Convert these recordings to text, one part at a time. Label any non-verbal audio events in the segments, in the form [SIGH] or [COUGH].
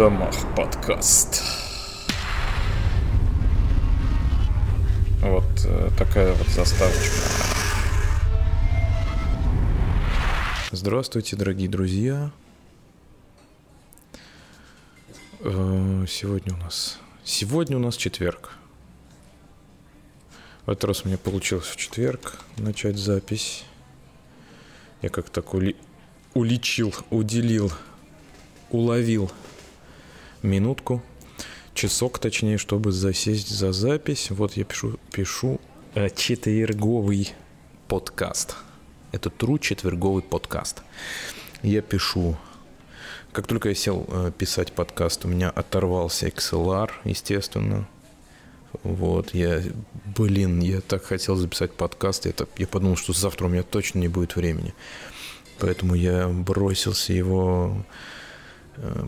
домах подкаст. Вот э, такая вот заставочка. Здравствуйте, дорогие друзья. Э, сегодня у нас... Сегодня у нас четверг. В этот раз у меня получилось в четверг начать запись. Я как так ули... уличил, уделил, уловил минутку, часок точнее, чтобы засесть за запись. Вот я пишу, пишу э, четверговый подкаст. Это true четверговый подкаст. Я пишу как только я сел э, писать подкаст, у меня оторвался XLR, естественно. Вот, я, блин, я так хотел записать подкаст, я, так, я подумал, что завтра у меня точно не будет времени. Поэтому я бросился его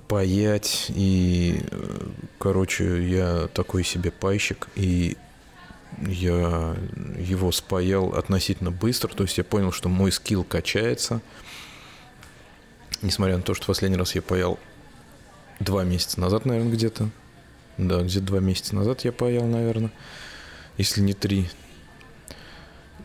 паять. И, э, короче, я такой себе пайщик. И я его спаял относительно быстро. То есть я понял, что мой скилл качается. Несмотря на то, что последний раз я паял два месяца назад, наверное, где-то. Да, где-то два месяца назад я паял, наверное. Если не три.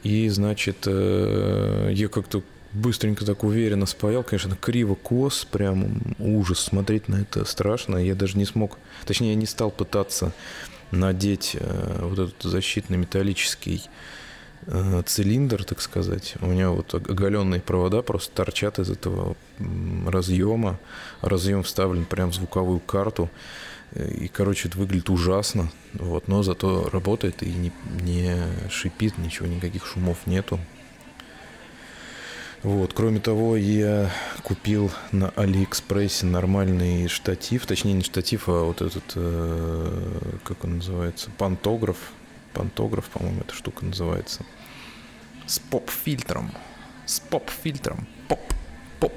И, значит, э, я как-то быстренько так уверенно спаял, конечно, криво кос, прям ужас, смотреть на это страшно. Я даже не смог, точнее, я не стал пытаться надеть э, вот этот защитный металлический э, цилиндр, так сказать. У меня вот оголенные провода просто торчат из этого разъема. Разъем вставлен прям в звуковую карту. И, короче, это выглядит ужасно. Вот, но зато работает и не, не шипит, ничего, никаких шумов нету. Вот. Кроме того, я купил на Алиэкспрессе нормальный штатив, точнее не штатив, а вот этот, э, как он называется, пантограф. Пантограф, по-моему, эта штука называется. С поп-фильтром. С поп-фильтром. Поп. Поп.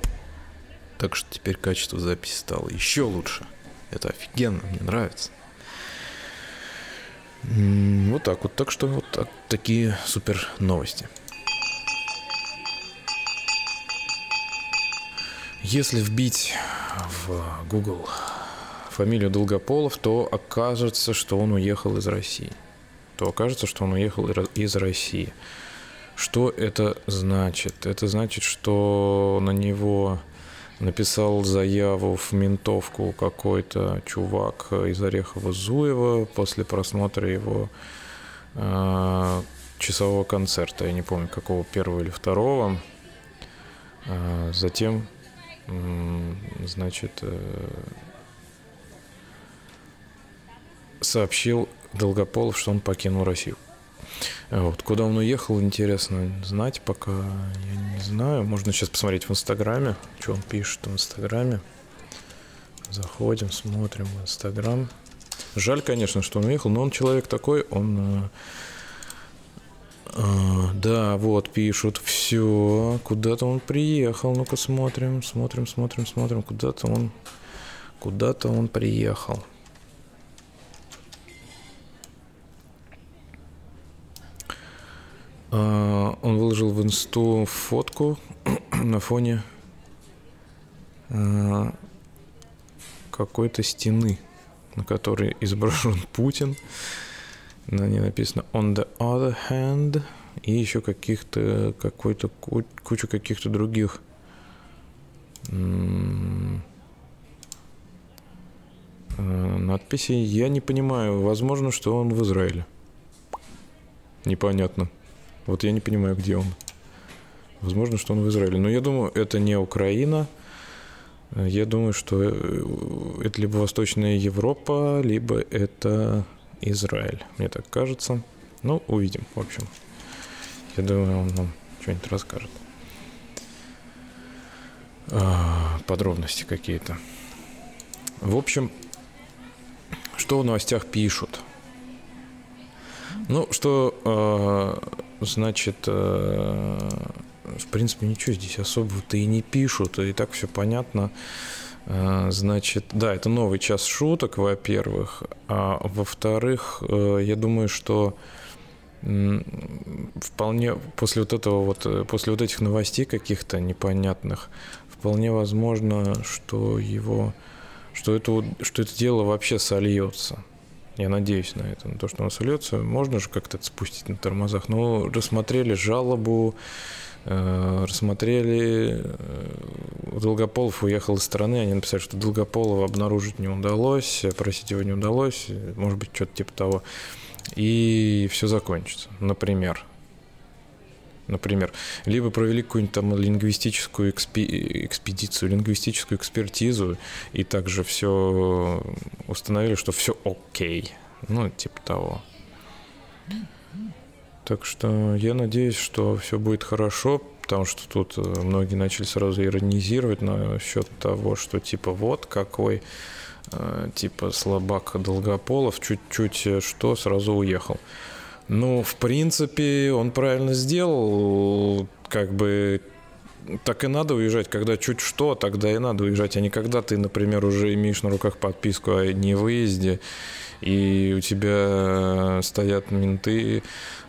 Так что теперь качество записи стало еще лучше. Это офигенно, мне нравится. Вот так вот. Так что вот так, такие супер новости. Если вбить в Google фамилию Долгополов, то окажется, что он уехал из России. То окажется, что он уехал из России. Что это значит? Это значит, что на него написал заяву в ментовку какой-то чувак из Орехова-Зуева после просмотра его э, часового концерта. Я не помню, какого первого или второго. Э, затем значит, э, сообщил Долгополов, что он покинул Россию. Вот. Куда он уехал, интересно знать, пока я не знаю. Можно сейчас посмотреть в Инстаграме, что он пишет в Инстаграме. Заходим, смотрим в Инстаграм. Жаль, конечно, что он уехал, но он человек такой, он э, а, да, вот пишут, все, куда-то он приехал, ну-ка смотрим, смотрим, смотрим, смотрим, куда-то он, куда-то он приехал. А, он выложил в инсту фотку [CLEARS THROAT] на фоне а, какой-то стены, на которой [LAUGHS] изображен Путин на ней написано on the other hand и еще каких-то какой-то кучу каких-то других э, надписей. Я не понимаю. Возможно, что он в Израиле. Непонятно. Вот я не понимаю, где он. Возможно, что он в Израиле. Но я думаю, это не Украина. Я думаю, что э, это либо Восточная Европа, либо это Израиль. Мне так кажется. Ну, увидим, в общем. Я думаю, он нам что-нибудь расскажет. А, подробности какие-то. В общем, что в новостях пишут? Ну, что, э, значит, э, в принципе, ничего здесь особого-то и не пишут, и так все понятно. А, значит, да, это новый час шуток, во-первых. А во-вторых, э, я думаю, что вполне после вот этого вот, э, после вот этих новостей каких-то непонятных, вполне возможно, что его что это, что это дело вообще сольется. Я надеюсь на это, на то, что оно сольется. Можно же как-то это спустить на тормозах. Но рассмотрели жалобу, э, рассмотрели. Э, Долгополов уехал из страны, они написали, что Долгополова обнаружить не удалось, просить его не удалось, может быть, что-то типа того. И все закончится, например. Например, либо провели какую-нибудь там лингвистическую экспи- экспедицию, лингвистическую экспертизу, и также все установили, что все окей. Ну, типа того. Так что я надеюсь, что все будет хорошо, потому что тут э, многие начали сразу иронизировать насчет того, что типа вот какой э, типа слабак Долгополов, чуть-чуть э, что, сразу уехал. Ну, в принципе, он правильно сделал, как бы так и надо уезжать, когда чуть что, тогда и надо уезжать, а не когда ты, например, уже имеешь на руках подписку о невыезде, и у тебя стоят менты,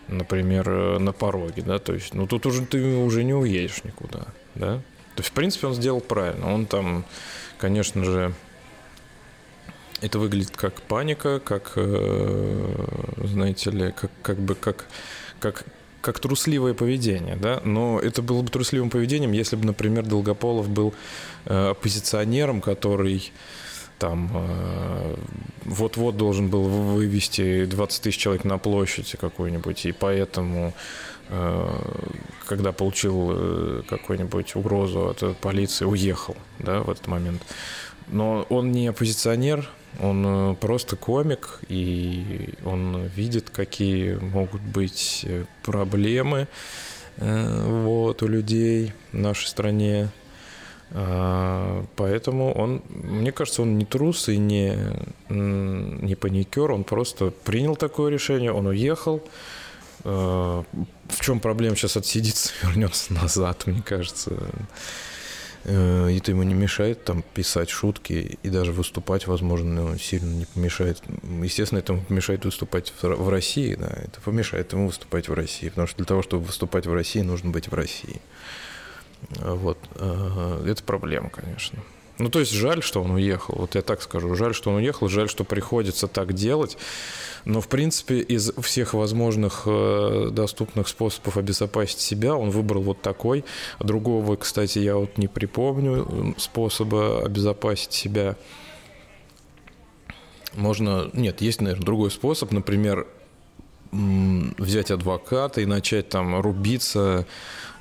например, на пороге, да, то есть, ну тут уже ты уже не уедешь никуда, да. То есть, в принципе, он сделал правильно. Он там, конечно же, это выглядит как паника, как, э, знаете ли, как, как бы как, как, как трусливое поведение, да, но это было бы трусливым поведением, если бы, например, Долгополов был э, оппозиционером, который там э, вот-вот должен был вывести 20 тысяч человек на площадь какую-нибудь, и поэтому, когда получил какую-нибудь угрозу от полиции, уехал, да, в этот момент. Но он не оппозиционер, он э, просто комик, и он видит, какие могут быть э, проблемы э, вот, у людей в нашей стране. А, поэтому он, мне кажется, он не трус и не, не паникер, он просто принял такое решение, он уехал. В чем проблема сейчас отсидится, [LAUGHS] вернется назад, мне кажется. Э, и это ему не мешает там писать шутки и даже выступать, возможно, сильно не помешает. Естественно, это ему помешает выступать в России, да, это помешает ему выступать в России, потому что для того, чтобы выступать в России, нужно быть в России. Вот. Э, это проблема, конечно. Ну, то есть жаль, что он уехал, вот я так скажу, жаль, что он уехал, жаль, что приходится так делать, но, в принципе, из всех возможных э, доступных способов обезопасить себя, он выбрал вот такой. Другого, кстати, я вот не припомню способа обезопасить себя. Можно, нет, есть, наверное, другой способ, например, взять адвоката и начать там рубиться Э,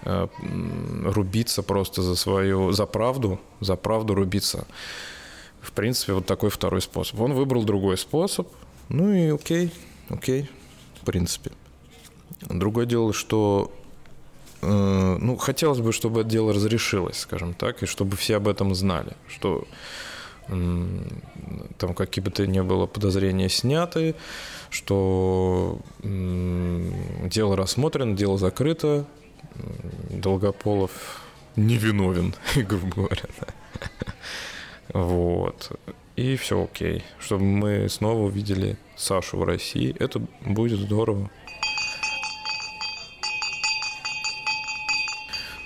рубиться просто за свою, за правду, за правду рубиться. В принципе, вот такой второй способ. Он выбрал другой способ, ну и окей, окей, в принципе. Другое дело, что э, ну, хотелось бы, чтобы это дело разрешилось, скажем так, и чтобы все об этом знали, что э, там какие бы то ни было подозрения сняты, что э, дело рассмотрено, дело закрыто, Долгополов невиновен, [LAUGHS] грубо говоря. Вот. И все окей. Чтобы мы снова увидели Сашу в России. Это будет здорово.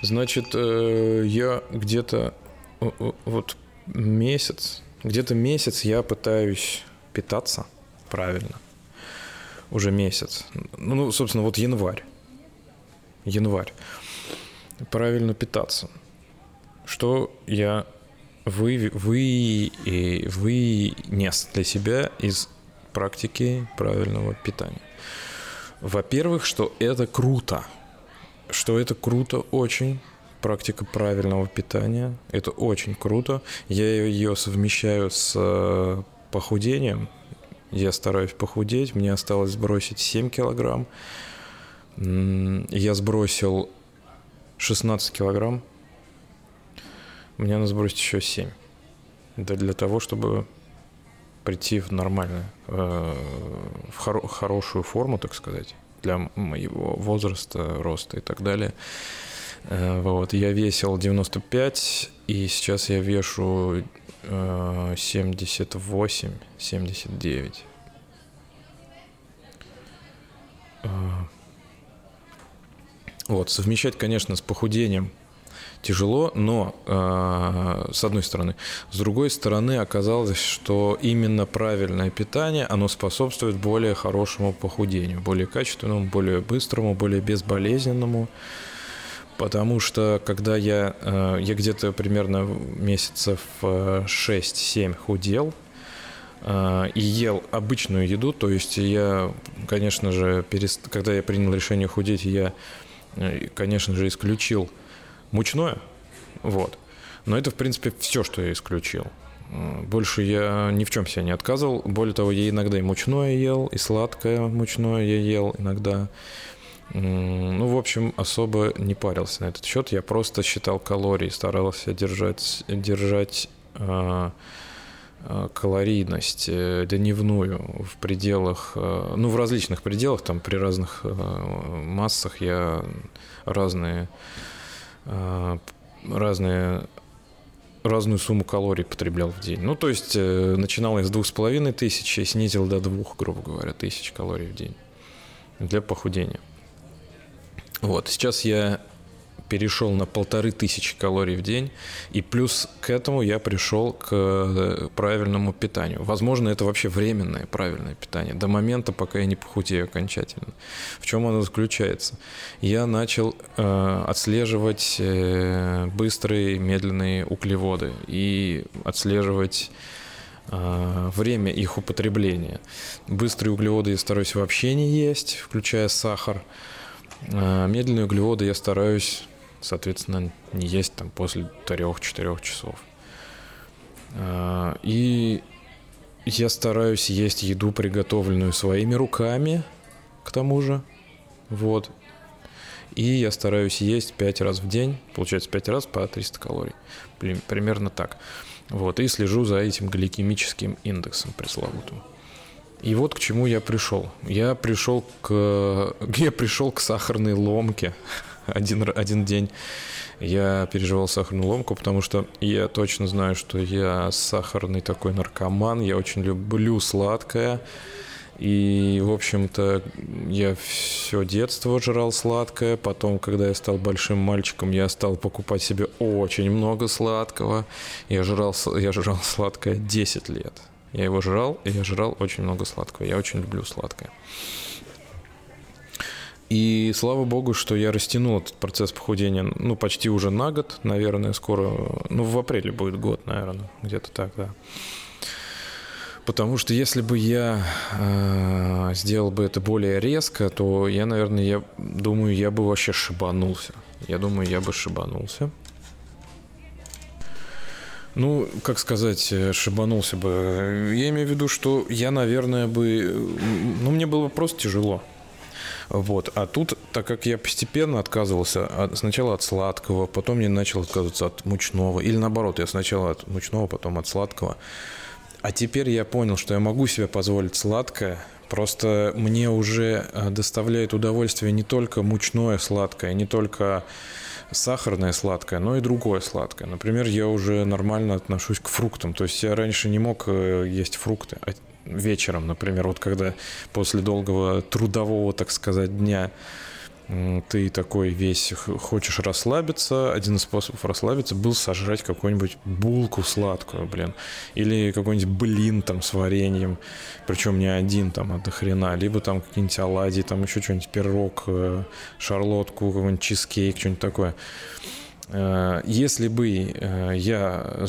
Значит, э, я где-то вот месяц, где-то месяц я пытаюсь питаться правильно. Уже месяц. Ну, собственно, вот январь январь. Правильно питаться. Что я вы, вы, вынес для себя из практики правильного питания? Во-первых, что это круто. Что это круто очень. Практика правильного питания. Это очень круто. Я ее совмещаю с э, похудением. Я стараюсь похудеть. Мне осталось сбросить 7 килограмм. Я сбросил 16 килограмм. Мне надо сбросить еще 7. Это для того, чтобы прийти в нормальную, э, в хоро- хорошую форму, так сказать, для моего возраста, роста и так далее. Э, вот, я весил 95, и сейчас я вешу 78, 79. Вот, совмещать, конечно, с похудением тяжело, но э, с одной стороны. С другой стороны, оказалось, что именно правильное питание, оно способствует более хорошему похудению, более качественному, более быстрому, более безболезненному. Потому что когда я, э, я где-то примерно месяцев 6-7 худел, э, и ел обычную еду, то есть я, конечно же, перест... когда я принял решение худеть, я, э, конечно же, исключил мучное, вот. Но это, в принципе, все, что я исключил. Больше я ни в чем себя не отказывал. Более того, я иногда и мучное ел, и сладкое мучное я ел иногда. Ну, в общем, особо не парился на этот счет. Я просто считал калории, старался держать, держать э, калорийность э, дневную в пределах, э, ну, в различных пределах, там при разных э, массах я разные, э, разные разную сумму калорий потреблял в день. Ну, то есть, э, начинал я с двух с половиной тысяч и снизил до двух, грубо говоря, тысяч калорий в день для похудения. Вот, сейчас я перешел на полторы тысячи калорий в день, и плюс к этому я пришел к э, правильному питанию. Возможно, это вообще временное правильное питание, до момента, пока я не похудею окончательно. В чем оно заключается? Я начал э, отслеживать э, быстрые, медленные углеводы и отслеживать э, время их употребления. Быстрые углеводы я стараюсь вообще не есть, включая сахар. А, медленные углеводы я стараюсь, соответственно, не есть там после 3-4 часов. А, и я стараюсь есть еду, приготовленную своими руками, к тому же. Вот. И я стараюсь есть 5 раз в день, получается 5 раз по 300 калорий. Примерно так. Вот. И слежу за этим гликемическим индексом пресловутым. И вот к чему я пришел. Я пришел к, [LAUGHS] я пришел к сахарной ломке один, один день. Я переживал сахарную ломку, потому что я точно знаю, что я сахарный такой наркоман. Я очень люблю сладкое. И, в общем-то, я все детство жрал сладкое. Потом, когда я стал большим мальчиком, я стал покупать себе очень много сладкого. Я жрал, я жрал сладкое 10 лет. Я его жрал, и я жрал очень много сладкого. Я очень люблю сладкое. И слава богу, что я растянул этот процесс похудения, ну, почти уже на год, наверное, скоро, ну, в апреле будет год, наверное, где-то так, да. Потому что если бы я э, сделал бы это более резко, то я, наверное, я думаю, я бы вообще шибанулся. Я думаю, я бы шибанулся. Ну, как сказать, э, шибанулся бы. Я имею в виду, что я, наверное, бы... Ну, мне было просто тяжело. Вот. А тут, так как я постепенно отказывался от, сначала от сладкого, потом я начал отказываться от мучного, или наоборот, я сначала от мучного, потом от сладкого. А теперь я понял, что я могу себе позволить сладкое, просто мне уже э, доставляет удовольствие не только мучное сладкое, не только сахарное сладкое, но и другое сладкое. Например, я уже нормально отношусь к фруктам. То есть я раньше не мог э, есть фрукты а вечером, например, вот когда после долгого трудового, так сказать, дня ты такой весь хочешь расслабиться, один из способов расслабиться был сожрать какую-нибудь булку сладкую, блин, или какой-нибудь блин там с вареньем, причем не один там, а до хрена, либо там какие-нибудь оладьи, там еще что-нибудь, пирог, э, шарлотку, какой-нибудь чизкейк, что-нибудь такое. Э, если бы э, я,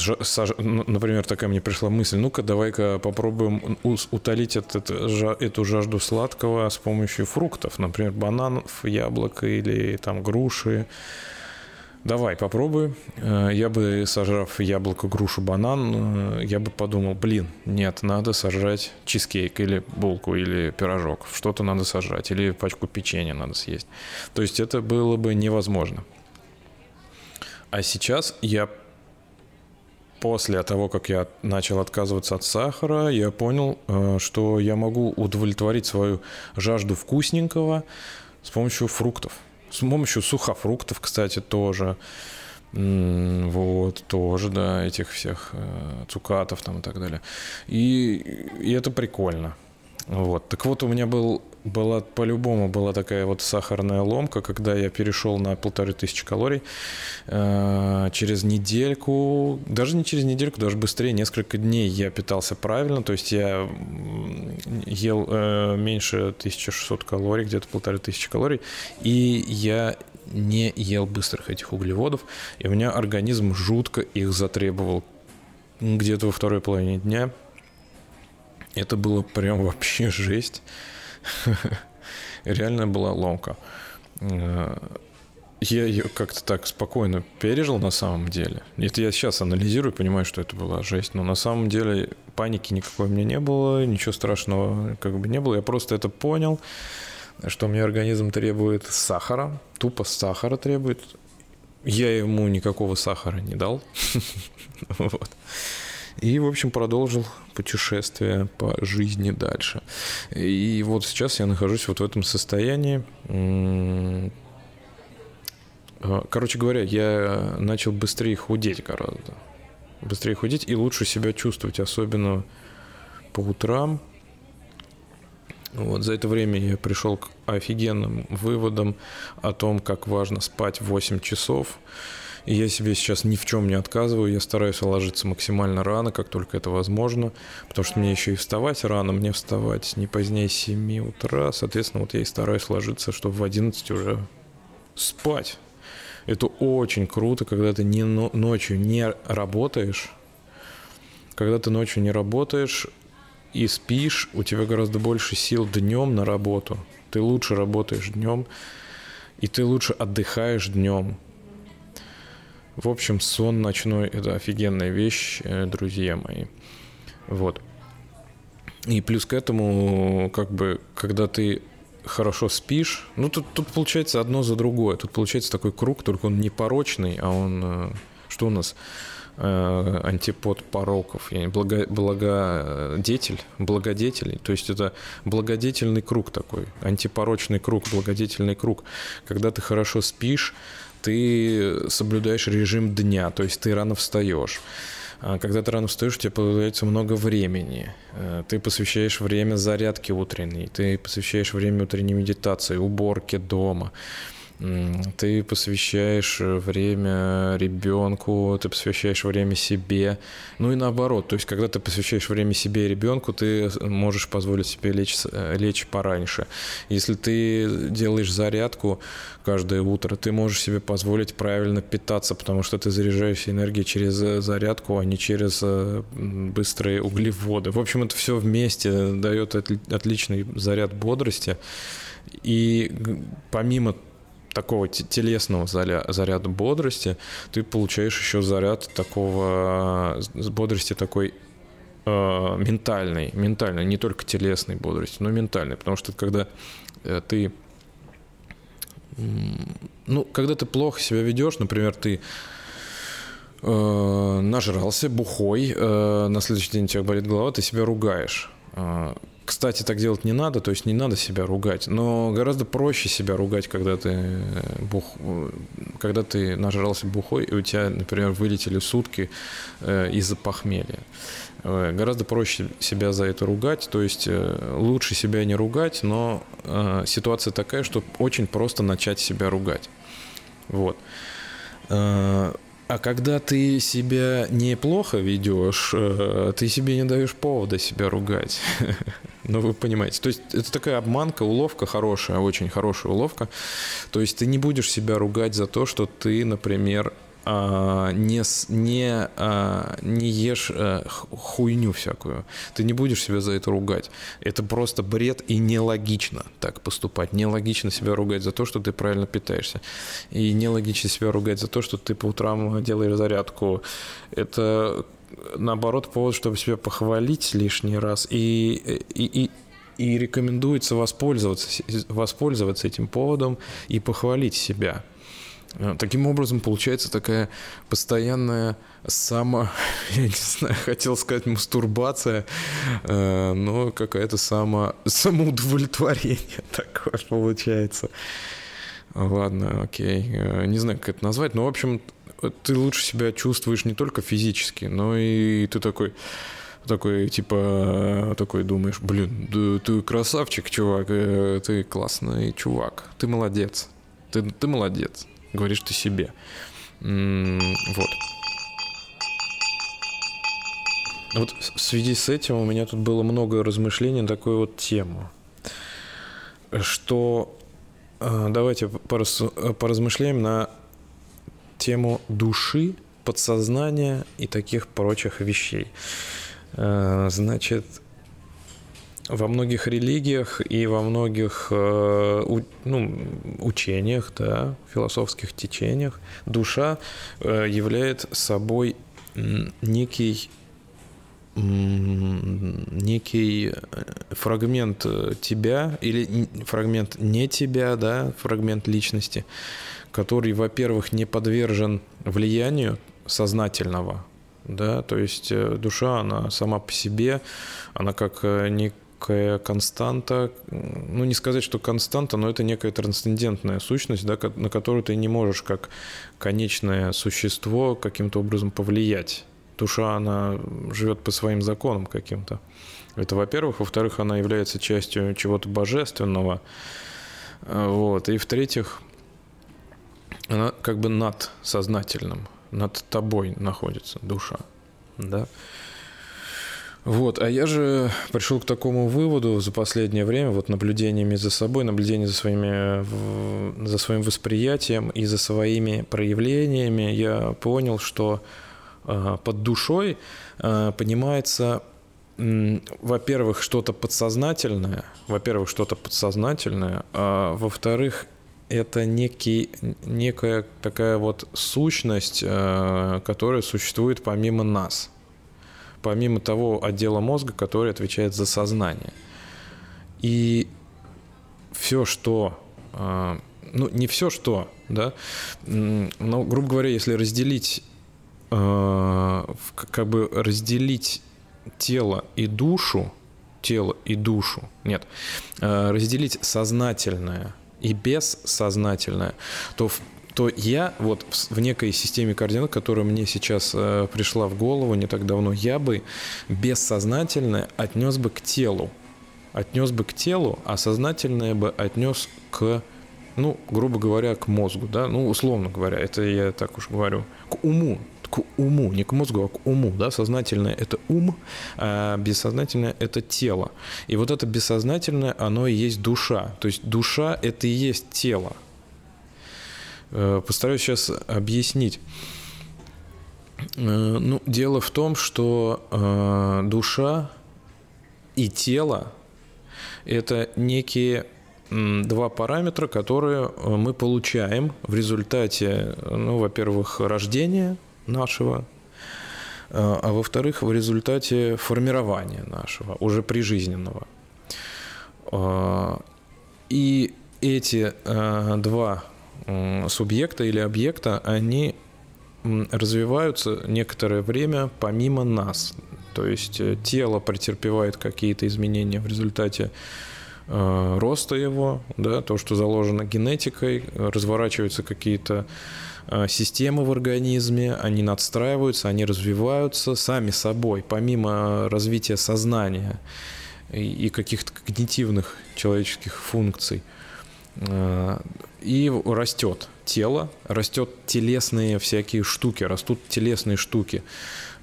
например, такая мне пришла мысль, ну-ка давай-ка попробуем утолить этот, эту жажду сладкого с помощью фруктов, например, бананов, яблок или там груши. Давай, попробуй. Э, я бы, сожрав яблоко, грушу, банан, я бы подумал, блин, нет, надо сожрать чизкейк или булку или пирожок. Что-то надо сожрать. Или пачку печенья надо съесть. То есть это было бы невозможно. А сейчас я после того, как я начал отказываться от сахара, я понял, э, что я могу удовлетворить свою жажду вкусненького с помощью фруктов. С помощью сухофруктов, кстати, тоже. Вот, тоже, да, этих всех э, цукатов там и так далее. И, и это прикольно. Вот. Так вот, у меня был, была по-любому была такая вот сахарная ломка, когда я перешел на полторы тысячи калорий. Э, через недельку, даже не через недельку, даже быстрее, несколько дней я питался правильно. То есть я ел э, меньше 1600 калорий, где-то полторы тысячи калорий. И я не ел быстрых этих углеводов, и у меня организм жутко их затребовал где-то во второй половине дня. Это было прям вообще жесть. [LAUGHS] Реально была ломка. Э, я ее как-то так спокойно пережил на самом деле. Это я сейчас анализирую, понимаю, что это была жесть. Но на самом деле паники никакой у меня не было, ничего страшного как бы не было. Я просто это понял, что мне организм требует сахара, тупо сахара требует. Я ему никакого сахара не дал. [LAUGHS] Вот. И, в общем, продолжил путешествие по жизни дальше. И вот сейчас я нахожусь вот в этом состоянии. А, короче говоря, я начал быстрее худеть гораздо. Быстрее худеть и лучше себя чувствовать, особенно по утрам. Вот за это время я пришел к офигенным выводам о том, как важно спать 8 часов. Я себе сейчас ни в чем не отказываю, я стараюсь ложиться максимально рано, как только это возможно, потому что мне еще и вставать рано, мне вставать не позднее 7 утра, соответственно, вот я и стараюсь ложиться, чтобы в 11 уже спать. Это очень круто, когда ты не ночью не работаешь, когда ты ночью не работаешь и спишь, у тебя гораздо больше сил днем на работу. Ты лучше работаешь днем, и ты лучше отдыхаешь днем. В общем, сон ночной – это офигенная вещь, э, друзья мои. Вот. И плюс к этому, как бы, когда ты хорошо спишь, ну, тут, тут получается одно за другое. Тут получается такой круг, только он не порочный, а он, э, что у нас, э, антипод пороков, благо, благодетель, благодетелей. То есть это благодетельный круг такой, антипорочный круг, благодетельный круг. Когда ты хорошо спишь, ты соблюдаешь режим дня, то есть ты рано встаешь. А когда ты рано встаешь, у тебя появляется много времени. Э, ты посвящаешь время зарядке утренней, ты посвящаешь время утренней медитации, уборке дома ты посвящаешь э, время ребенку, ты посвящаешь время себе, ну и наоборот, то есть когда ты посвящаешь время себе и ребенку, ты можешь позволить себе лечь, э, лечь пораньше. Если ты делаешь зарядку каждое утро, ты можешь себе позволить правильно питаться, потому что ты заряжаешь энергией через э, зарядку, а не через быстрые углеводы. В общем, это все вместе дает отличный заряд бодрости. И помимо такого телесного заряда бодрости, ты получаешь еще заряд такого бодрости такой э, ментальной, ментальной, не только телесной бодрости, но ментальной, потому что когда э, ты ну, когда ты плохо себя ведешь, например, ты э, нажрался, бухой, э, на следующий день у тебя болит голова, ты себя ругаешь. Э, кстати, так делать не надо, то есть не надо себя ругать, но гораздо проще себя ругать, когда ты, э, бух, э, когда ты нажрался бухой, и у тебя, например, вылетели сутки э, из-за похмелья. Гораздо проще себя за это ругать, то есть лучше себя не ругать, но ситуация такая, что очень просто начать себя ругать. Вот. А когда ты себя неплохо ведешь, э, ты себе не даешь повода себя ругать. [LAUGHS] Ну, вы понимаете. То есть это такая обманка, уловка хорошая, очень хорошая уловка. То есть ты не будешь себя ругать за то, что ты, например, а, не, не, а, не ешь а, хуйню всякую. Ты не будешь себя за это ругать. Это просто бред и нелогично так поступать. Нелогично себя ругать за то, что ты правильно питаешься. И нелогично себя ругать за то, что ты по утрам делаешь зарядку. Это наоборот повод, чтобы себя похвалить лишний раз. И, и, и, и рекомендуется воспользоваться, воспользоваться этим поводом и похвалить себя. Э, таким образом, получается такая постоянная само, [LAUGHS] я не знаю, хотел сказать мастурбация, э, но какая-то само, самоудовлетворение [LAUGHS] такое получается. Ладно, окей. Э, не знаю, как это назвать, но, в общем, ты лучше себя чувствуешь не только физически, но и ты такой, такой, типа, такой думаешь, блин, ты, ты красавчик, чувак, ты классный чувак, ты молодец, ты, ты молодец, говоришь ты себе. Вот. Вот в связи с этим у меня тут было много размышлений на такую вот тему, что э, давайте пораз, поразмышляем на тему души, подсознания и таких прочих вещей. Э, значит, во многих религиях и во многих э, ну, учениях, да, философских течениях душа э, является собой некий некий фрагмент тебя или фрагмент не тебя, да, фрагмент личности, который, во-первых, не подвержен влиянию сознательного, да, то есть э, душа, она сама по себе, она как э, некая константа, ну не сказать, что константа, но это некая трансцендентная сущность, да, на которую ты не можешь как конечное существо каким-то образом повлиять. Душа, она живет по своим законам каким-то. Это, во-первых. Во-вторых, она является частью чего-то божественного. Вот. И в-третьих, она как бы над сознательным над тобой находится душа, да. Вот, а я же пришел к такому выводу за последнее время, вот наблюдениями за собой, наблюдением за, своими, за своим восприятием и за своими проявлениями, я понял, что э, под душой э, понимается, э, во-первых, что-то подсознательное, во-первых, что-то подсознательное, а во-вторых, это некий, некая такая вот сущность, э, которая существует помимо нас, помимо того отдела мозга, который отвечает за сознание. И все, что, э, ну не все, что, да, но, грубо говоря, если разделить, э, как бы разделить тело и душу, тело и душу, нет, разделить сознательное – и бессознательное, то то я вот в некой системе координат, которая мне сейчас э, пришла в голову не так давно, я бы бессознательное отнес бы к телу. Отнес бы к телу, а сознательное бы отнес к, ну, грубо говоря, к мозгу, да, ну, условно говоря, это я так уж говорю, к уму, к уму, не к мозгу, а к уму, да, сознательное – это ум, а бессознательное – это тело. И вот это бессознательное, оно и есть душа, то есть душа – это и есть тело. Э, постараюсь сейчас объяснить. Э, ну, дело в том, что э, душа и тело – это некие два параметра, которые мы получаем в результате, ну, во-первых, рождения, нашего, а, во-вторых, в результате формирования нашего, уже прижизненного. И эти два субъекта или объекта, они развиваются некоторое время помимо нас. То есть э, тело претерпевает какие-то изменения в результате роста его, да, то, что заложено генетикой, разворачиваются какие-то Э, системы в организме, они надстраиваются, они развиваются сами собой, помимо развития сознания и каких-то когнитивных человеческих функций. Э, и растет тело, растет телесные всякие штуки, растут телесные штуки,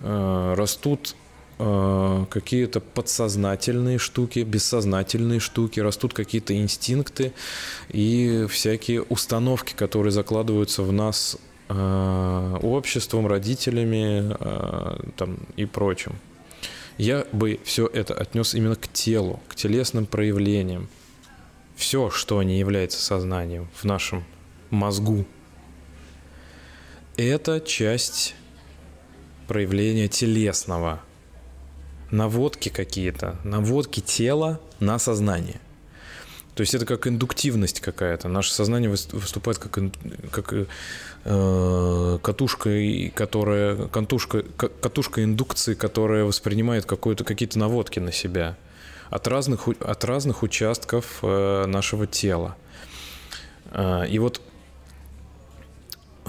э, растут какие-то подсознательные штуки, бессознательные штуки, растут какие-то инстинкты и всякие установки, которые закладываются в нас э, обществом, родителями э, там, и прочим. Я бы все это отнес именно к телу, к телесным проявлениям. Все, что не является сознанием в нашем мозгу, это часть проявления телесного – наводки какие-то, наводки тела на сознание. То есть это как индуктивность какая-то. Наше сознание выступает как, как э, катушка, которая, катушка, катушка индукции, которая воспринимает какие-то наводки на себя от разных, от разных участков э, нашего тела. Э, и вот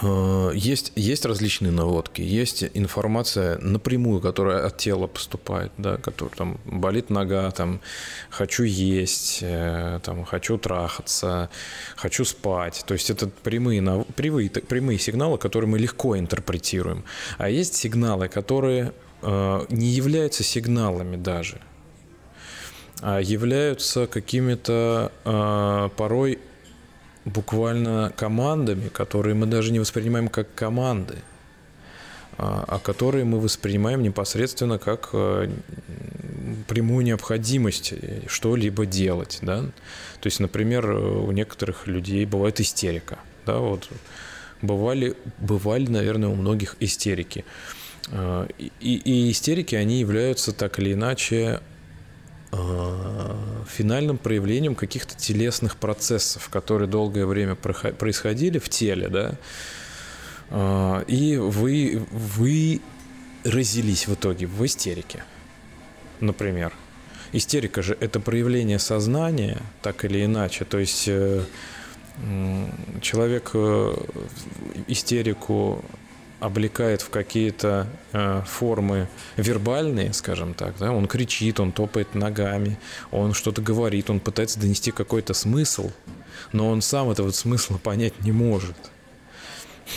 Э, есть, есть различные наводки, есть информация напрямую, которая от тела поступает, да, которая там болит нога, там хочу есть, там хочу трахаться, хочу спать. То есть это прямые, прямые, прямые сигналы, которые мы легко интерпретируем. А есть сигналы, которые э, не являются сигналами даже, являются какими-то порой буквально командами, которые мы даже не воспринимаем как команды, а, а которые мы воспринимаем непосредственно как э, прямую необходимость что-либо делать. Да? То есть, например, у некоторых людей бывает истерика. Да? Вот бывали, бывали, наверное, у многих истерики. А, и, и истерики, они являются так или иначе Э, финальным проявлением каких-то телесных процессов, которые долгое время происходили в теле, да, э, и вы, вы разились в итоге в истерике, например. Истерика же это проявление сознания, так или иначе. То есть э, человек истерику облекает в какие-то э, формы вербальные, скажем так, да, он кричит, он топает ногами, он что-то говорит, он пытается донести какой-то смысл, но он сам этого смысла понять не может.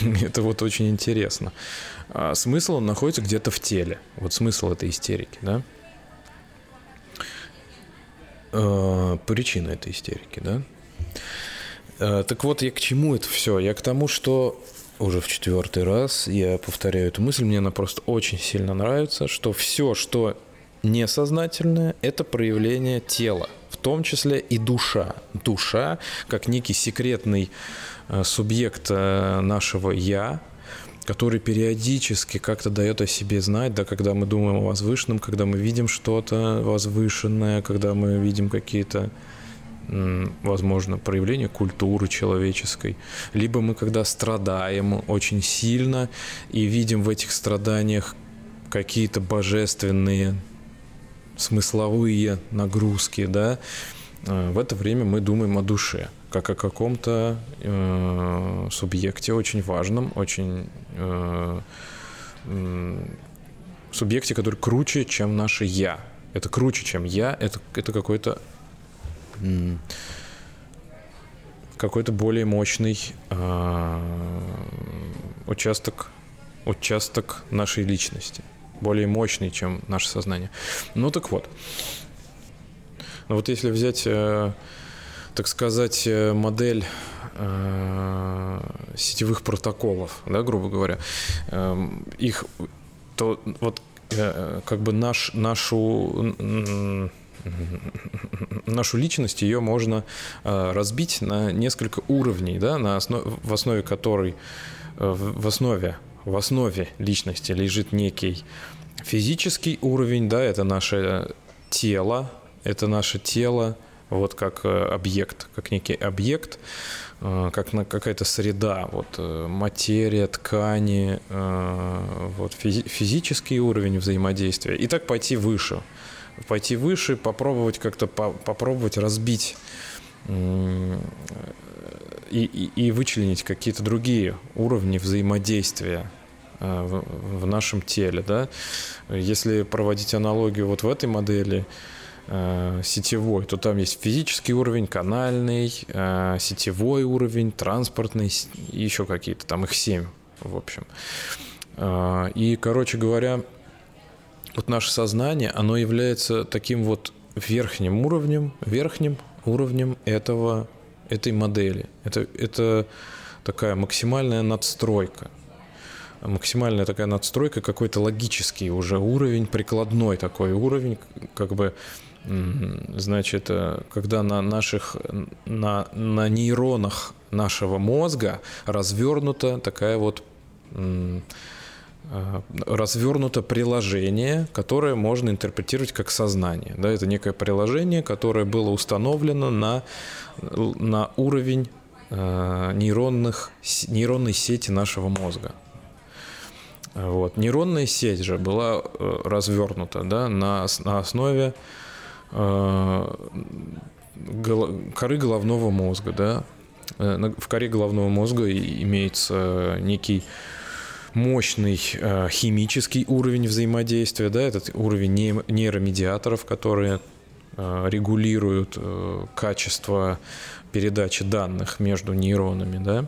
[LAUGHS] Это вот очень интересно. А смысл он находится где-то в теле. Вот смысл этой истерики, да? Э, причина этой истерики, да? Э, так вот, я к чему это все? Я к тому, что уже в четвертый раз я повторяю эту мысль, мне она просто очень сильно нравится, что все, что несознательное, это проявление тела, в том числе и душа. Душа, как некий секретный э, субъект э, нашего «я», который периодически как-то дает о себе знать, да, когда мы думаем о возвышенном, когда мы видим что-то возвышенное, когда мы видим какие-то возможно, проявление культуры человеческой, либо мы когда страдаем очень сильно и видим в этих страданиях какие-то божественные смысловые нагрузки, да, э, в это время мы думаем о душе, как о каком-то э, субъекте очень важном, очень э, субъекте, который круче, чем наше я. Это круче, чем я, это, это какой-то какой-то более мощный э, участок, участок нашей личности, более мощный, чем наше сознание. Ну так вот. Ну вот если взять, э, так сказать, э, модель э, сетевых протоколов, да, грубо говоря, э, их, то вот как бы наш, нашу [LAUGHS] нашу личность, ее можно э, разбить на несколько уровней, да, на основ, в основе которой, э, в основе, в основе личности лежит некий физический уровень, да, это наше тело, это наше тело, вот как э, объект, как некий объект, как на какая-то среда, вот материя, ткани, вот физический уровень взаимодействия, и так пойти выше пойти выше, попробовать как-то по попробовать разбить и, и, и вычленить какие-то другие уровни взаимодействия э, в, в нашем теле. Да? Если проводить аналогию вот в этой модели э, сетевой, то там есть физический уровень, канальный, э, сетевой уровень, транспортный, и еще какие-то, там их семь, в общем. И, короче говоря, вот наше сознание, оно является таким вот верхним уровнем, верхним уровнем этого, этой модели. Это, это такая максимальная надстройка. Максимальная такая надстройка, какой-то логический уже уровень, прикладной такой уровень, как бы, значит, э, когда на наших, на, на нейронах нашего мозга развернута такая вот развернуто приложение, которое можно интерпретировать как сознание. Да, это некое приложение, которое было установлено на, на уровень э, нейронных, нейронной сети нашего мозга. Вот. Нейронная сеть же была э, развернута да, на, на основе э, гол, коры головного мозга. Да? В коре головного мозга имеется некий мощный э, химический уровень взаимодействия, да, этот уровень нейромедиаторов, которые э, регулируют э, качество передачи данных между нейронами, да.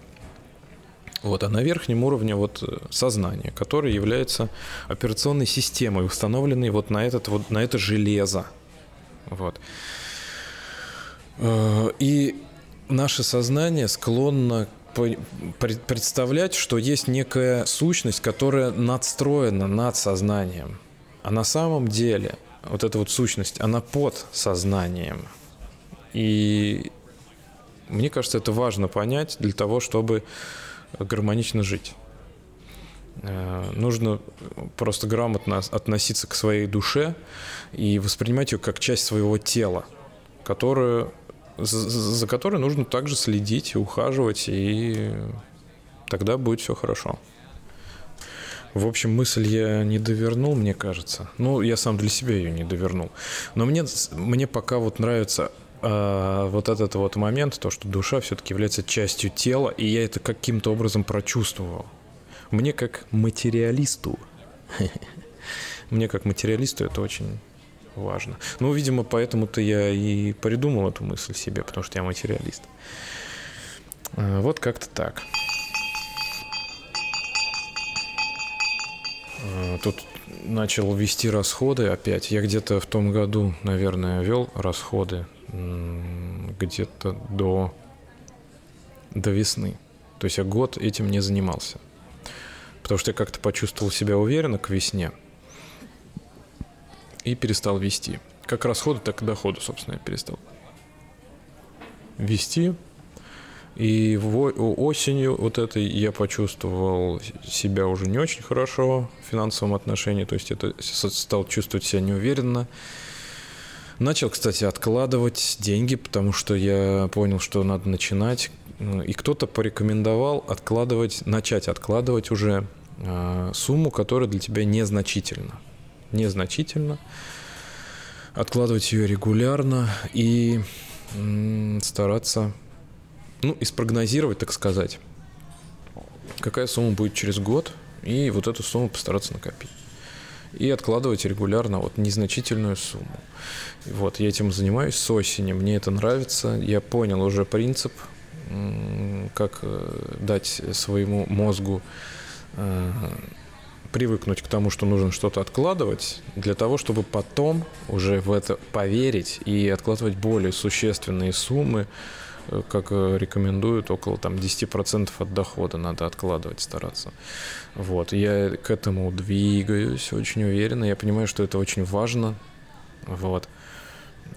Вот, а на верхнем уровне вот сознание, которое является операционной системой, установленной вот на, этот, вот, на это железо. Вот. И наше сознание склонно представлять, что есть некая сущность, которая надстроена над сознанием. А на самом деле вот эта вот сущность, она под сознанием. И мне кажется, это важно понять для того, чтобы гармонично жить. Э, нужно просто грамотно относиться к своей душе и воспринимать ее как часть своего тела, которую за, за которой нужно также следить ухаживать, и тогда будет все хорошо. В общем, мысль я не довернул, мне кажется. Ну, я сам для себя ее не довернул. Но мне, мне пока вот нравится э, вот этот вот момент, то, что душа все-таки является частью тела, и я это каким-то образом прочувствовал. Мне как материалисту, [LAUGHS] мне как материалисту это очень важно. Ну, видимо, поэтому-то я и придумал эту мысль себе, потому что я материалист. А, вот как-то так. А, тут начал вести расходы опять. Я где-то в том году, наверное, вел расходы где-то до, до весны. То есть я год этим не занимался. Потому что я как-то почувствовал себя уверенно к весне – и перестал вести. Как расходы, так и доходы, собственно, я перестал вести. И осенью вот этой я почувствовал себя уже не очень хорошо в финансовом отношении, то есть это стал чувствовать себя неуверенно. Начал, кстати, откладывать деньги, потому что я понял, что надо начинать. И кто-то порекомендовал откладывать, начать откладывать уже а, сумму, которая для тебя незначительна незначительно, откладывать ее регулярно и стараться, ну, и спрогнозировать, так сказать, какая сумма будет через год, и вот эту сумму постараться накопить. И откладывать регулярно вот незначительную сумму. Вот, я этим занимаюсь с осени, мне это нравится, я понял уже принцип, как э, дать своему мозгу э, привыкнуть к тому, что нужно что-то откладывать, для того, чтобы потом уже в это поверить и откладывать более существенные суммы, э, как э, рекомендуют, около там 10% от дохода надо откладывать, стараться. Вот, я к этому двигаюсь очень уверенно, я понимаю, что это очень важно, вот.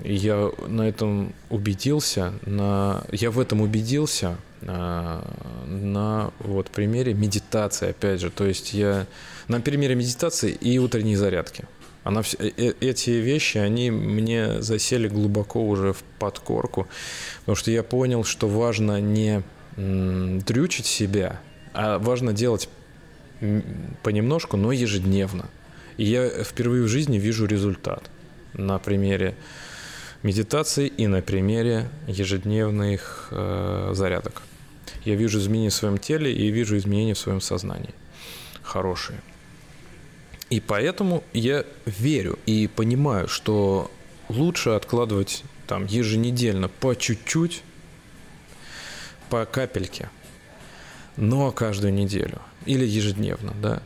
Я на этом убедился, на... я в этом убедился на, на вот примере медитации, опять же, то есть я на примере медитации и утренней зарядки. Она, э, э, эти вещи, они мне засели глубоко уже в подкорку, потому что я понял, что важно не дрючить себя, а важно делать понемножку, но ежедневно. И я впервые в жизни вижу результат на примере медитации и на примере ежедневных э, зарядок. Я вижу изменения в своем теле и вижу изменения в своем сознании. Хорошие. И поэтому я верю и понимаю, что лучше откладывать там еженедельно по чуть-чуть, по капельке, но каждую неделю или ежедневно, да,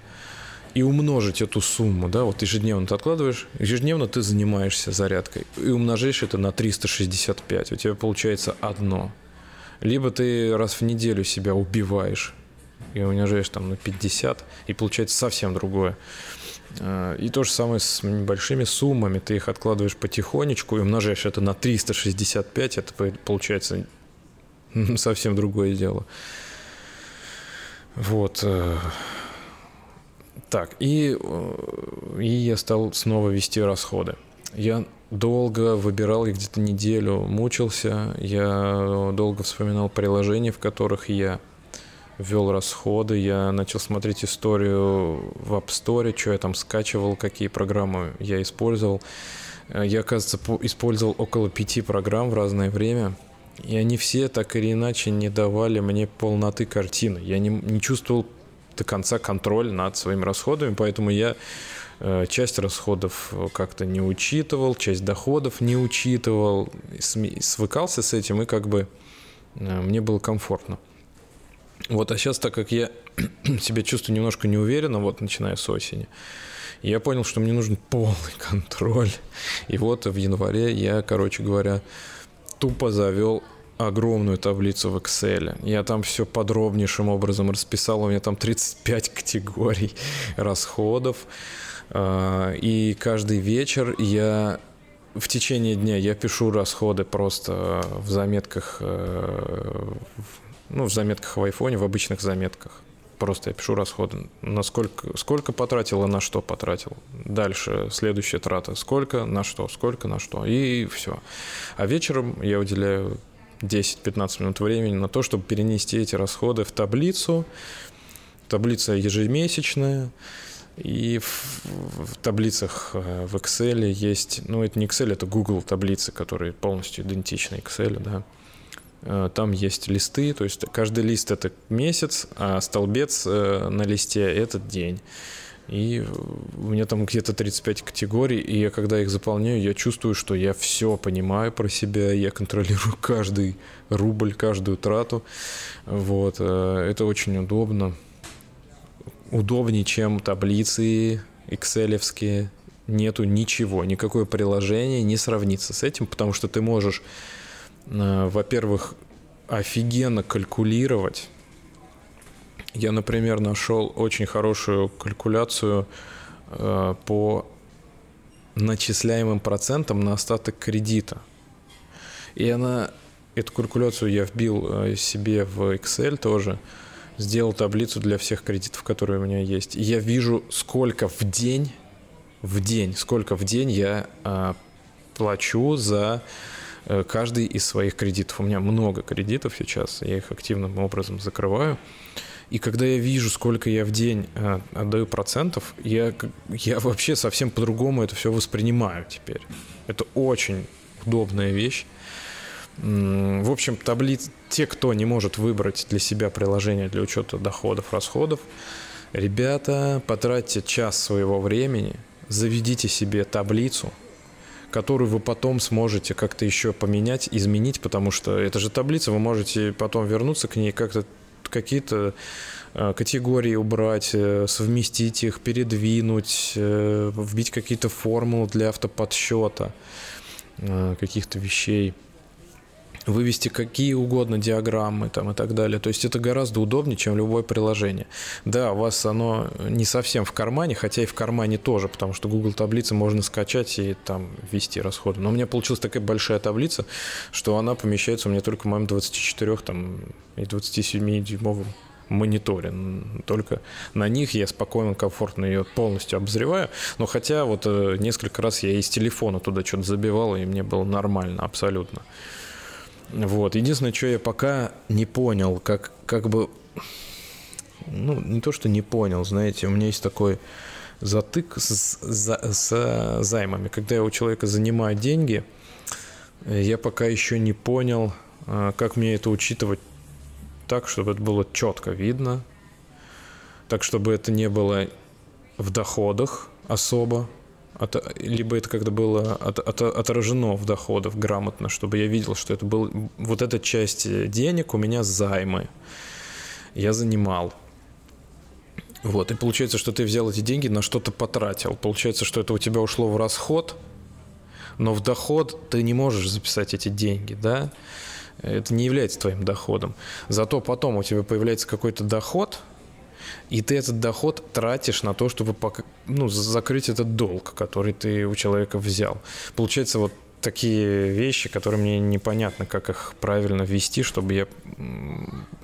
и умножить эту сумму, да, вот ежедневно ты откладываешь, ежедневно ты занимаешься зарядкой, и умножаешь это на 365, у тебя получается одно. Либо ты раз в неделю себя убиваешь и умножаешь там на 50, и получается совсем другое. А, и то же самое с небольшими суммами. Ты их откладываешь потихонечку и умножаешь это на 365, это получается совсем другое дело. Вот. Э, так, и, э, и я стал снова вести расходы. Я долго выбирал, я где-то неделю мучился, я долго вспоминал приложения, в которых я ввел расходы, я начал смотреть историю в App Store, что я там скачивал, какие программы я использовал. Э, я, кажется, использовал около пяти программ в разное время. И они все так или иначе не давали мне полноты картины. Я не, не чувствовал до конца контроль над своими расходами, поэтому я э, часть расходов как-то не учитывал, часть доходов не учитывал, свыкался с этим, и как бы э, мне было комфортно. Вот, а сейчас, так как я [CLEARS THROAT] себя чувствую немножко неуверенно, вот начиная с осени, я понял, что мне нужен полный [LAUGHS] контроль. И вот в январе я, короче говоря, тупо завел огромную таблицу в Excel. Я там все подробнейшим образом расписал. У меня там 35 категорий [LAUGHS] расходов. А, и каждый вечер я в течение дня я пишу расходы просто в заметках, э, ну, в заметках в айфоне, в обычных заметках. Просто я пишу расходы. Насколько, сколько потратил и на что потратил. Дальше следующая трата. Сколько, на что, сколько, на что. И все. А вечером я уделяю 10-15 минут времени на то, чтобы перенести эти расходы в таблицу. Таблица ежемесячная. И в, в таблицах э, в Excel есть, ну это не Excel, это Google таблицы, которые полностью идентичны Excel, да. Э, там есть листы, то есть каждый лист это месяц, а столбец э, на листе это день. И у меня там где-то 35 категорий, и я когда их заполняю, я чувствую, что я все понимаю про себя, я контролирую [LAUGHS] каждый рубль, каждую трату. Вот. Это очень удобно. Удобнее, чем таблицы экселевские. Нету ничего, никакое приложение не сравнится с этим, потому что ты можешь, э, во-первых, офигенно калькулировать я, например, нашел очень хорошую калькуляцию э, по начисляемым процентам на остаток кредита. И она, эту калькуляцию я вбил э, себе в Excel тоже, сделал таблицу для всех кредитов, которые у меня есть. И я вижу, сколько в день, в день, сколько в день я э, плачу за э, каждый из своих кредитов. У меня много кредитов сейчас, я их активным образом закрываю. И когда я вижу, сколько я в день э, отдаю процентов, я, я вообще совсем по-другому это все воспринимаю теперь. Это очень удобная вещь. В общем, таблиц... те, кто не может выбрать для себя приложение для учета доходов, расходов, ребята, потратьте час своего времени, заведите себе таблицу, которую вы потом сможете как-то еще поменять, изменить, потому что это же таблица, вы можете потом вернуться к ней как-то какие-то э, категории убрать, э, совместить их, передвинуть, э, вбить какие-то формулы для автоподсчета каких-то вещей вывести какие угодно диаграммы там и так далее. То есть это гораздо удобнее, чем любое приложение. Да, у вас оно не совсем в кармане, хотя и в кармане тоже, потому что Google таблицы можно скачать и там ввести расходы. Но у меня получилась такая большая таблица, что она помещается у меня только в моем 24 там, и 27 дюймовом мониторе. Только на них я спокойно, комфортно ее полностью обозреваю. Но хотя вот э, несколько раз я из телефона туда что-то забивал, и мне было нормально абсолютно. Вот. Единственное, что я пока не понял, как, как бы... Ну, не то, что не понял, знаете, у меня есть такой затык с, с, с займами. Когда я у человека занимаю деньги, я пока еще не понял, а, как мне это учитывать так, чтобы это было четко видно, так, чтобы это не было в доходах особо, от, либо это когда было от, от, отражено в доходах грамотно, чтобы я видел, что это был вот эта часть денег у меня займы. Я занимал. Вот, и получается, что ты взял эти деньги, на что-то потратил. Получается, что это у тебя ушло в расход, но в доход ты не можешь записать эти деньги, да? Это не является твоим доходом. Зато потом у тебя появляется какой-то доход – и ты этот доход тратишь на то, чтобы ну, закрыть этот долг, который ты у человека взял. Получается, вот такие вещи, которые мне непонятно, как их правильно ввести, чтобы я,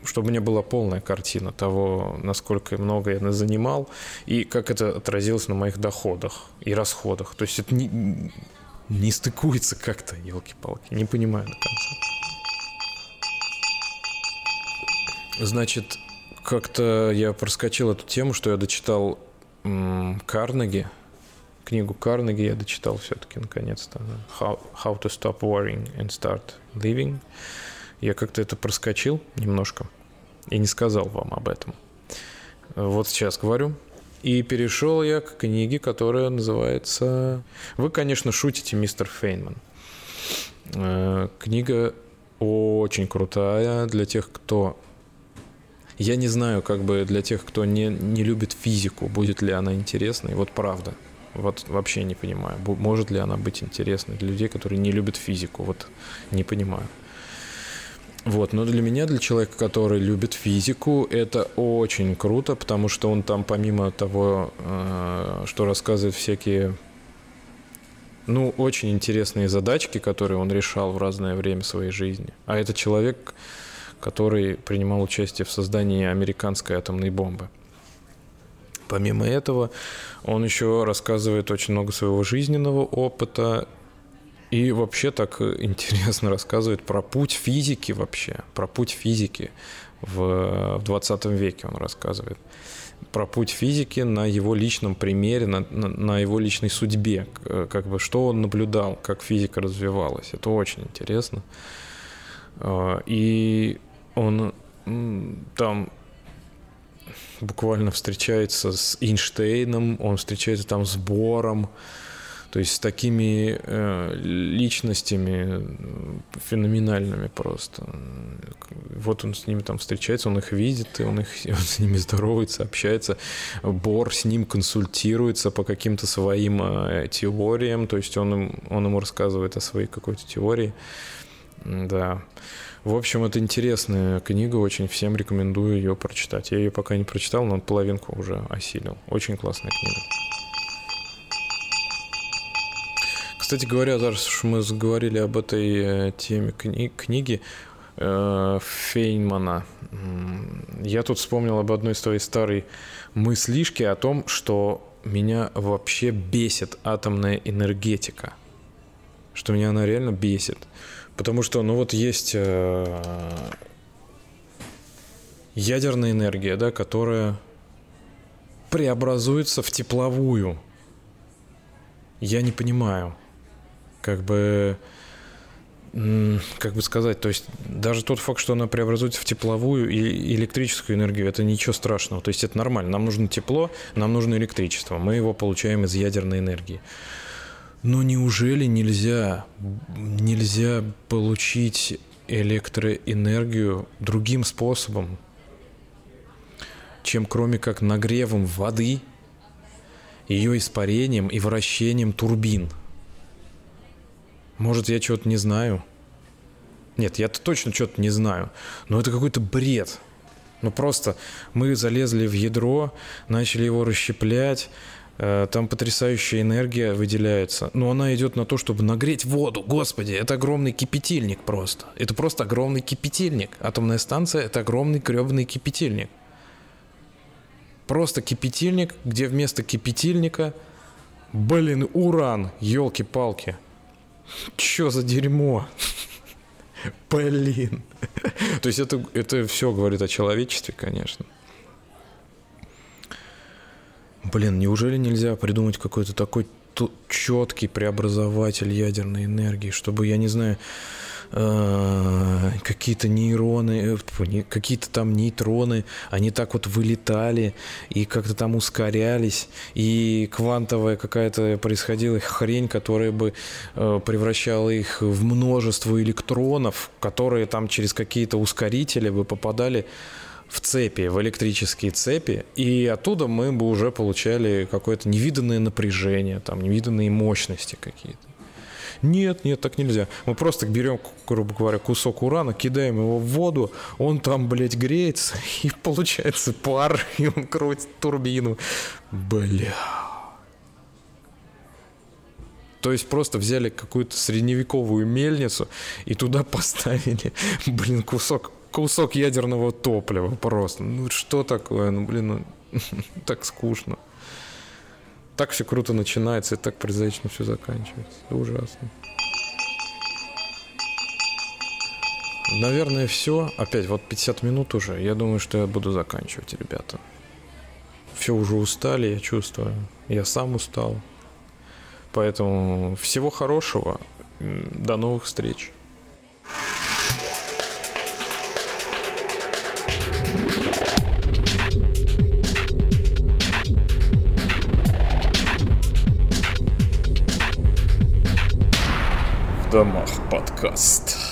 чтобы меня была полная картина того, насколько много я занимал и как это отразилось на моих доходах и расходах. То есть это не, не стыкуется как-то, елки-палки, не понимаю до конца. Значит, как-то я проскочил эту тему, что я дочитал м- Карнеги, книгу Карнеги я дочитал все-таки наконец-то. How, How to Stop Worrying and Start Living. Я как-то это проскочил немножко и не сказал вам об этом. Вот сейчас говорю. И перешел я к книге, которая называется... Вы, конечно, шутите, мистер Фейнман. Э, книга очень крутая для тех, кто... Я не знаю, как бы для тех, кто не, не любит физику, будет ли она интересной. Вот правда. Вот вообще не понимаю, может ли она быть интересной для людей, которые не любят физику. Вот не понимаю. Вот, но для меня, для человека, который любит физику, это очень круто, потому что он там, помимо того, э, что рассказывает всякие, ну, очень интересные задачки, которые он решал в разное время своей жизни. А это человек, который принимал участие в создании американской атомной бомбы. Помимо этого, он еще рассказывает очень много своего жизненного опыта и вообще так [LAUGHS] интересно рассказывает про путь физики вообще, про путь физики в, в 20 веке он рассказывает. Про путь физики на его личном примере, на, на, на его личной судьбе, как бы что он наблюдал, как физика развивалась. Это очень интересно. А, и он там буквально встречается с Эйнштейном, он встречается там с Бором, то есть с такими э, личностями феноменальными просто. Вот он с ними там встречается, он их видит, и он, их, [LAUGHS] он с ними здоровается, общается. Бор с ним консультируется по каким-то своим э, теориям, то есть он, он ему рассказывает о своей какой-то теории. Да. В общем, это интересная книга, очень всем рекомендую ее прочитать. Я ее пока не прочитал, но половинку уже осилил. Очень классная книга. Кстати говоря, раз уж мы заговорили об этой э, теме кни- книги э, Фейнмана, я тут вспомнил об одной своей старой мыслишке о том, что меня вообще бесит атомная энергетика. Что меня она реально бесит. Потому что, ну вот есть э, ядерная энергия, да, которая преобразуется в тепловую. Я не понимаю как бы как бы сказать, то есть даже тот факт, что она преобразуется в тепловую и электрическую энергию, это ничего страшного. То есть это нормально. Нам нужно тепло, нам нужно электричество. Мы его получаем из ядерной энергии. Но неужели нельзя, нельзя получить электроэнергию другим способом, чем кроме как нагревом воды, ее испарением и вращением турбин – может, я чего-то не знаю. Нет, я-то точно что-то не знаю. Но это какой-то бред. Ну просто мы залезли в ядро, начали его расщеплять, там потрясающая энергия выделяется. Но она идет на то, чтобы нагреть воду. Господи, это огромный кипятильник просто. Это просто огромный кипятильник. Атомная станция — это огромный кребный кипятильник. Просто кипятильник, где вместо кипятильника, блин, уран, елки-палки. Чё за дерьмо? [LAUGHS] Блин. [LAUGHS] То есть это, это все говорит о человечестве, конечно. Блин, неужели нельзя придумать какой-то такой четкий преобразователь ядерной энергии, чтобы, я не знаю, Э, какие-то нейроны, э, какие-то там нейтроны, они так вот вылетали и как-то там ускорялись, и квантовая какая-то происходила хрень, которая бы э, превращала их в множество электронов, которые там через какие-то ускорители бы попадали в цепи, в электрические цепи, и оттуда мы бы уже получали какое-то невиданное напряжение, там невиданные мощности какие-то. Нет, нет, так нельзя. Мы просто берем, грубо говоря, кусок урана, кидаем его в воду, он там, блядь, греется, [LAUGHS] и получается пар, и он крутит турбину. Бля. То есть просто взяли какую-то средневековую мельницу и туда [LAUGHS] поставили, блин, кусок, кусок ядерного топлива просто. Ну что такое? Ну, блин, ну, [LAUGHS] так скучно так все круто начинается и так прозаично все заканчивается. Ужасно. Наверное, все. Опять вот 50 минут уже. Я думаю, что я буду заканчивать, ребята. Все уже устали, я чувствую. Я сам устал. Поэтому всего хорошего. До новых встреч. Домах подкаст.